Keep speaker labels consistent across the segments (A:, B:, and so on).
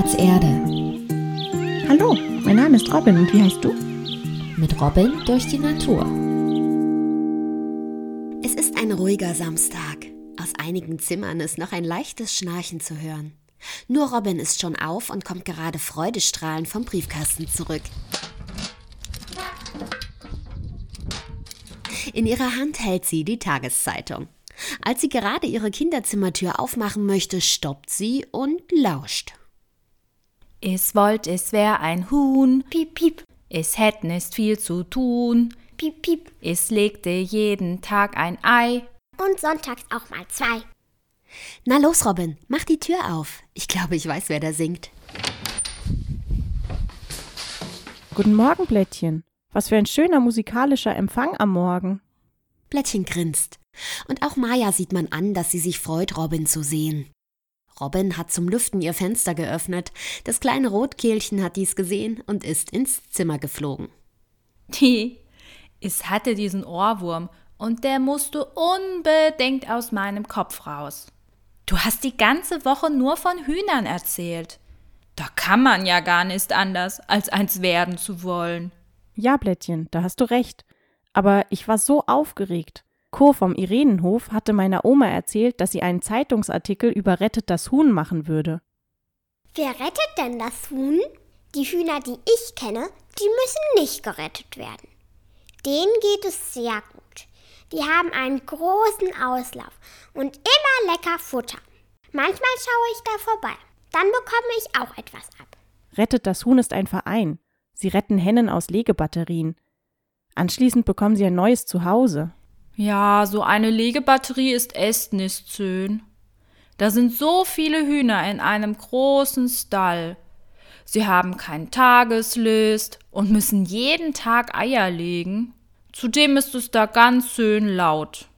A: Platz Erde.
B: Hallo, mein Name ist Robin und wie heißt du?
A: Mit Robin durch die Natur.
C: Es ist ein ruhiger Samstag. Aus einigen Zimmern ist noch ein leichtes Schnarchen zu hören. Nur Robin ist schon auf und kommt gerade freudestrahlend vom Briefkasten zurück. In ihrer Hand hält sie die Tageszeitung. Als sie gerade ihre Kinderzimmertür aufmachen möchte, stoppt sie und lauscht.
D: Es wollt, es wär ein Huhn.
E: Piep, piep.
D: Es hätt nicht viel zu tun.
E: Piep, piep.
D: Es legte jeden Tag ein Ei.
E: Und sonntags auch mal zwei.
C: Na los, Robin, mach die Tür auf. Ich glaube, ich weiß, wer da singt.
B: Guten Morgen, Blättchen. Was für ein schöner musikalischer Empfang am Morgen.
C: Blättchen grinst. Und auch Maya sieht man an, dass sie sich freut, Robin zu sehen. Robin hat zum Lüften ihr Fenster geöffnet. Das kleine Rotkehlchen hat dies gesehen und ist ins Zimmer geflogen.
D: Die, es hatte diesen Ohrwurm und der musste unbedingt aus meinem Kopf raus. Du hast die ganze Woche nur von Hühnern erzählt. Da kann man ja gar nicht anders, als eins werden zu wollen.
B: Ja, Blättchen, da hast du recht. Aber ich war so aufgeregt. Co vom Irenenhof hatte meiner Oma erzählt, dass sie einen Zeitungsartikel über Rettet das Huhn machen würde.
E: Wer rettet denn das Huhn? Die Hühner, die ich kenne, die müssen nicht gerettet werden. Denen geht es sehr gut. Die haben einen großen Auslauf und immer lecker Futter. Manchmal schaue ich da vorbei. Dann bekomme ich auch etwas ab.
B: Rettet das Huhn ist ein Verein. Sie retten Hennen aus Legebatterien. Anschließend bekommen sie ein neues Zuhause.
D: Ja, so eine Legebatterie ist echt nicht schön. Da sind so viele Hühner in einem großen Stall. Sie haben kein Tageslist und müssen jeden Tag Eier legen. Zudem ist es da ganz schön laut.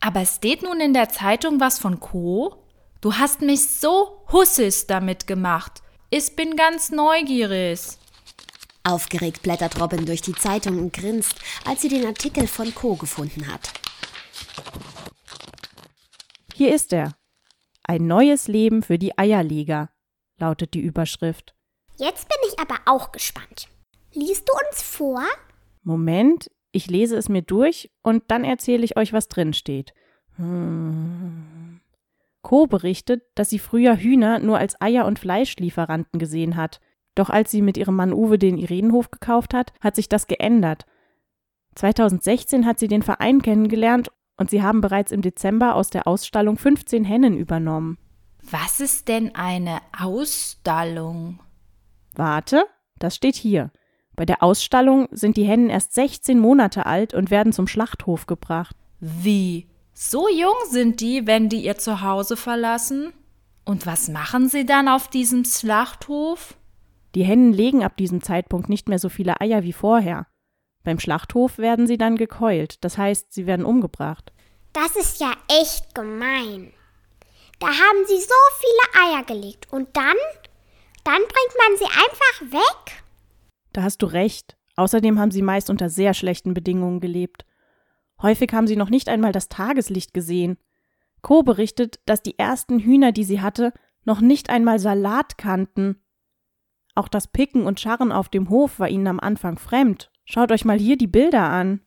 D: Aber steht nun in der Zeitung was von Co. Du hast mich so hussis damit gemacht. Ich bin ganz neugierig.
C: Aufgeregt blättert Robin durch die Zeitung und grinst, als sie den Artikel von Co. gefunden hat.
B: Hier ist er. Ein neues Leben für die Eierleger, lautet die Überschrift.
E: Jetzt bin ich aber auch gespannt. Liest du uns vor?
B: Moment, ich lese es mir durch und dann erzähle ich euch, was drin steht. Hm. Co berichtet, dass sie früher Hühner nur als Eier- und Fleischlieferanten gesehen hat. Doch als sie mit ihrem Mann Uwe den Irenenhof gekauft hat, hat sich das geändert. 2016 hat sie den Verein kennengelernt und sie haben bereits im Dezember aus der Ausstallung 15 Hennen übernommen.
D: Was ist denn eine Ausstallung?
B: Warte, das steht hier. Bei der Ausstallung sind die Hennen erst 16 Monate alt und werden zum Schlachthof gebracht.
D: Wie? So jung sind die, wenn die ihr Zuhause verlassen? Und was machen sie dann auf diesem Schlachthof?
B: Die Hennen legen ab diesem Zeitpunkt nicht mehr so viele Eier wie vorher. Beim Schlachthof werden sie dann gekeult, das heißt, sie werden umgebracht.
E: Das ist ja echt gemein. Da haben sie so viele Eier gelegt und dann, dann bringt man sie einfach weg?
B: Da hast du recht. Außerdem haben sie meist unter sehr schlechten Bedingungen gelebt. Häufig haben sie noch nicht einmal das Tageslicht gesehen. Co berichtet, dass die ersten Hühner, die sie hatte, noch nicht einmal Salat kannten. Auch das Picken und Scharren auf dem Hof war ihnen am Anfang fremd. Schaut euch mal hier die Bilder an.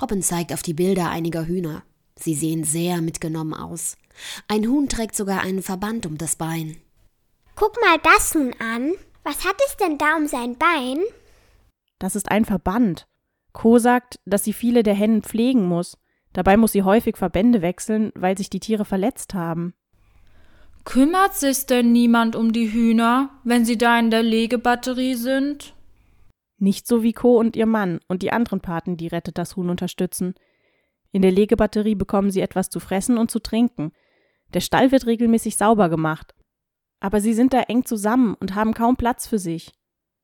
C: Robin zeigt auf die Bilder einiger Hühner. Sie sehen sehr mitgenommen aus. Ein Huhn trägt sogar einen Verband um das Bein.
E: Guck mal das Huhn an. Was hat es denn da um sein Bein?
B: Das ist ein Verband. Co sagt, dass sie viele der Hennen pflegen muss. Dabei muss sie häufig Verbände wechseln, weil sich die Tiere verletzt haben.
D: Kümmert sich denn niemand um die Hühner, wenn sie da in der Legebatterie sind?
B: Nicht so wie Co. und ihr Mann und die anderen Paten, die Rettet das Huhn unterstützen. In der Legebatterie bekommen sie etwas zu fressen und zu trinken. Der Stall wird regelmäßig sauber gemacht. Aber sie sind da eng zusammen und haben kaum Platz für sich.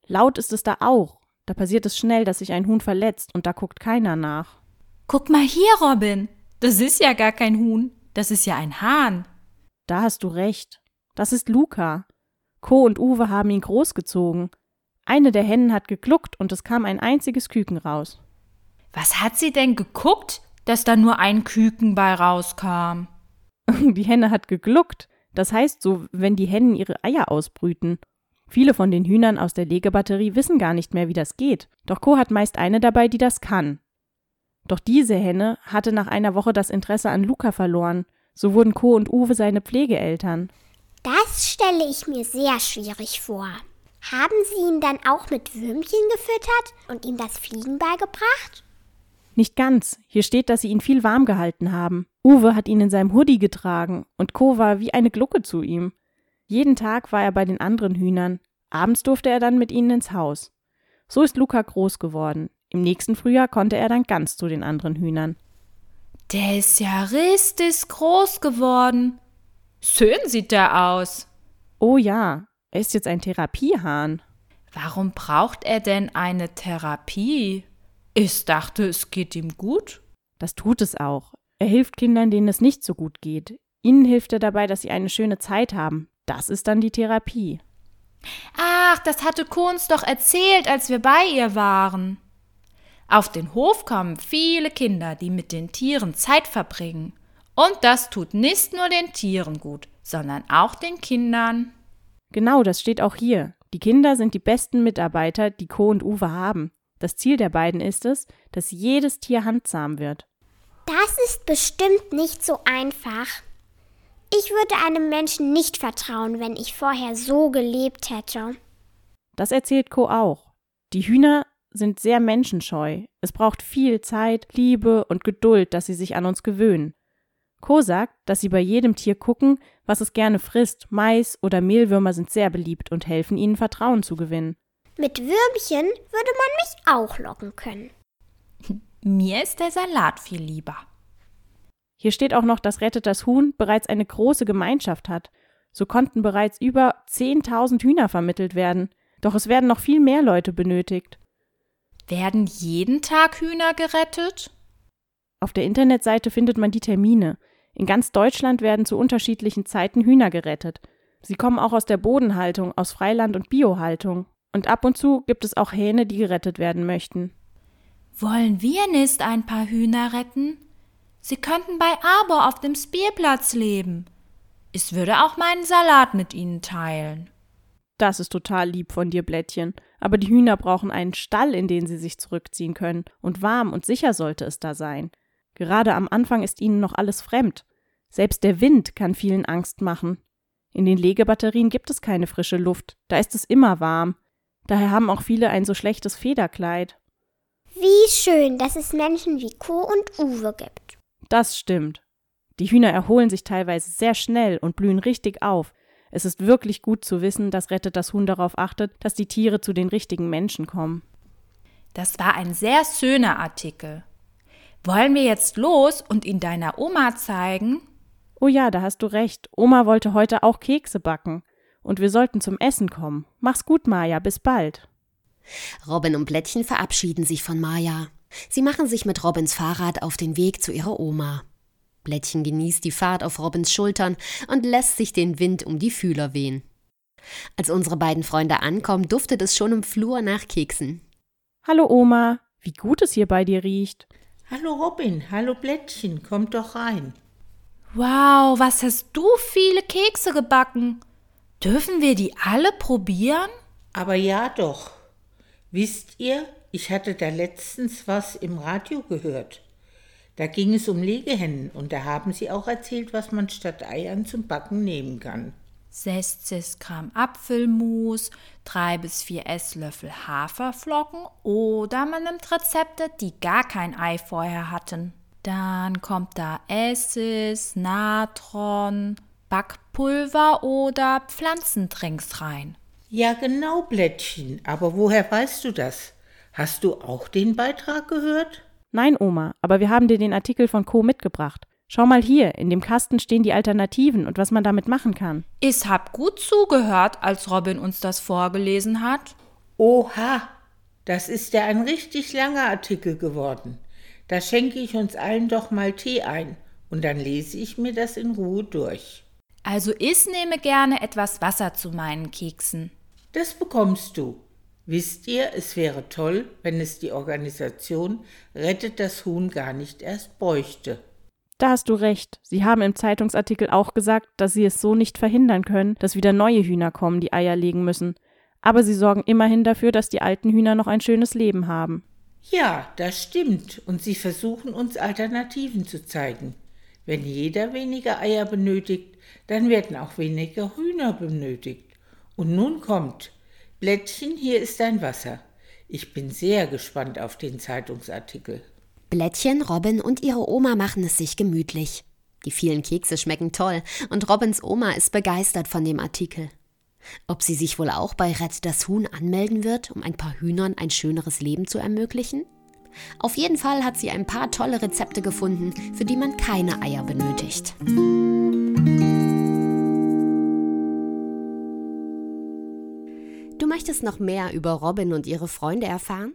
B: Laut ist es da auch. Da passiert es schnell, dass sich ein Huhn verletzt und da guckt keiner nach.
D: Guck mal hier, Robin. Das ist ja gar kein Huhn. Das ist ja ein Hahn.
B: Da hast du recht. Das ist Luca. Co und Uwe haben ihn großgezogen. Eine der Hennen hat gegluckt und es kam ein einziges Küken raus.
D: Was hat sie denn geguckt, dass da nur ein Küken bei rauskam?
B: Die Henne hat gegluckt. Das heißt so, wenn die Hennen ihre Eier ausbrüten. Viele von den Hühnern aus der Legebatterie wissen gar nicht mehr, wie das geht. Doch Co hat meist eine dabei, die das kann. Doch diese Henne hatte nach einer Woche das Interesse an Luca verloren. So wurden Co und Uwe seine Pflegeeltern.
E: Das stelle ich mir sehr schwierig vor. Haben Sie ihn dann auch mit Würmchen gefüttert und ihm das Fliegen beigebracht?
B: Nicht ganz. Hier steht, dass sie ihn viel warm gehalten haben. Uwe hat ihn in seinem Hoodie getragen und Co war wie eine Glucke zu ihm. Jeden Tag war er bei den anderen Hühnern. Abends durfte er dann mit ihnen ins Haus. So ist Luca groß geworden. Im nächsten Frühjahr konnte er dann ganz zu den anderen Hühnern.
D: Der ist ja richtig groß geworden. Schön sieht der aus.
B: Oh ja, er ist jetzt ein Therapiehahn.
D: Warum braucht er denn eine Therapie? Ich dachte, es geht ihm gut.
B: Das tut es auch. Er hilft Kindern, denen es nicht so gut geht. Ihnen hilft er dabei, dass sie eine schöne Zeit haben. Das ist dann die Therapie.
D: Ach, das hatte Kohns doch erzählt, als wir bei ihr waren. Auf den Hof kommen viele Kinder, die mit den Tieren Zeit verbringen. Und das tut nicht nur den Tieren gut, sondern auch den Kindern.
B: Genau, das steht auch hier. Die Kinder sind die besten Mitarbeiter, die Co und Uwe haben. Das Ziel der beiden ist es, dass jedes Tier handsam wird.
E: Das ist bestimmt nicht so einfach. Ich würde einem Menschen nicht vertrauen, wenn ich vorher so gelebt hätte.
B: Das erzählt Co auch. Die Hühner sind sehr menschenscheu. Es braucht viel Zeit, Liebe und Geduld, dass sie sich an uns gewöhnen. Co sagt, dass sie bei jedem Tier gucken, was es gerne frisst. Mais oder Mehlwürmer sind sehr beliebt und helfen ihnen Vertrauen zu gewinnen.
E: Mit Würmchen würde man mich auch locken können.
D: Mir ist der Salat viel lieber.
B: Hier steht auch noch, dass Rettet das Huhn bereits eine große Gemeinschaft hat. So konnten bereits über 10.000 Hühner vermittelt werden. Doch es werden noch viel mehr Leute benötigt.
D: Werden jeden Tag Hühner gerettet?
B: Auf der Internetseite findet man die Termine. In ganz Deutschland werden zu unterschiedlichen Zeiten Hühner gerettet. Sie kommen auch aus der Bodenhaltung, aus Freiland und Biohaltung. Und ab und zu gibt es auch Hähne, die gerettet werden möchten.
D: Wollen wir nicht ein paar Hühner retten? Sie könnten bei Arbor auf dem Spielplatz leben. Ich würde auch meinen Salat mit ihnen teilen.
B: Das ist total lieb von dir, Blättchen. Aber die Hühner brauchen einen Stall, in den sie sich zurückziehen können. Und warm und sicher sollte es da sein. Gerade am Anfang ist ihnen noch alles fremd. Selbst der Wind kann vielen Angst machen. In den Legebatterien gibt es keine frische Luft, da ist es immer warm. Daher haben auch viele ein so schlechtes Federkleid.
E: Wie schön, dass es Menschen wie Co und Uwe gibt.
B: Das stimmt. Die Hühner erholen sich teilweise sehr schnell und blühen richtig auf. Es ist wirklich gut zu wissen, dass Rettet das Huhn darauf achtet, dass die Tiere zu den richtigen Menschen kommen.
D: Das war ein sehr schöner Artikel. Wollen wir jetzt los und ihn deiner Oma zeigen?
B: Oh ja, da hast du recht. Oma wollte heute auch Kekse backen. Und wir sollten zum Essen kommen. Mach's gut, Maja, bis bald.
C: Robin und Blättchen verabschieden sich von Maja. Sie machen sich mit Robins Fahrrad auf den Weg zu ihrer Oma. Blättchen genießt die Fahrt auf Robins Schultern und lässt sich den Wind um die Fühler wehen. Als unsere beiden Freunde ankommen, duftet es schon im Flur nach Keksen.
B: Hallo Oma, wie gut es hier bei dir riecht.
F: Hallo Robin, hallo Blättchen, kommt doch rein.
D: Wow, was hast du viele Kekse gebacken? Dürfen wir die alle probieren?
F: Aber ja doch. Wisst ihr, ich hatte da letztens was im Radio gehört. Da ging es um Legehennen und da haben sie auch erzählt, was man statt Eiern zum Backen nehmen kann.
D: 60 Gramm Apfelmus, 3 bis 4 Esslöffel Haferflocken oder man nimmt Rezepte, die gar kein Ei vorher hatten. Dann kommt da Essig, Natron, Backpulver oder Pflanzendrinks rein.
F: Ja, genau, Blättchen. Aber woher weißt du das? Hast du auch den Beitrag gehört?
B: Nein, Oma, aber wir haben dir den Artikel von Co mitgebracht. Schau mal hier, in dem Kasten stehen die Alternativen und was man damit machen kann.
D: Ich hab gut zugehört, als Robin uns das vorgelesen hat.
F: Oha, das ist ja ein richtig langer Artikel geworden. Da schenke ich uns allen doch mal Tee ein und dann lese ich mir das in Ruhe durch.
D: Also ich nehme gerne etwas Wasser zu meinen Keksen.
F: Das bekommst du. Wisst ihr, es wäre toll, wenn es die Organisation Rettet das Huhn gar nicht erst bräuchte.
B: Da hast du recht. Sie haben im Zeitungsartikel auch gesagt, dass sie es so nicht verhindern können, dass wieder neue Hühner kommen, die Eier legen müssen. Aber sie sorgen immerhin dafür, dass die alten Hühner noch ein schönes Leben haben.
F: Ja, das stimmt. Und sie versuchen uns Alternativen zu zeigen. Wenn jeder weniger Eier benötigt, dann werden auch weniger Hühner benötigt. Und nun kommt. Blättchen, hier ist dein Wasser. Ich bin sehr gespannt auf den Zeitungsartikel.
C: Blättchen, Robin und ihre Oma machen es sich gemütlich. Die vielen Kekse schmecken toll und Robins Oma ist begeistert von dem Artikel. Ob sie sich wohl auch bei Rett das Huhn anmelden wird, um ein paar Hühnern ein schöneres Leben zu ermöglichen? Auf jeden Fall hat sie ein paar tolle Rezepte gefunden, für die man keine Eier benötigt. Du möchtest noch mehr über Robin und ihre Freunde erfahren?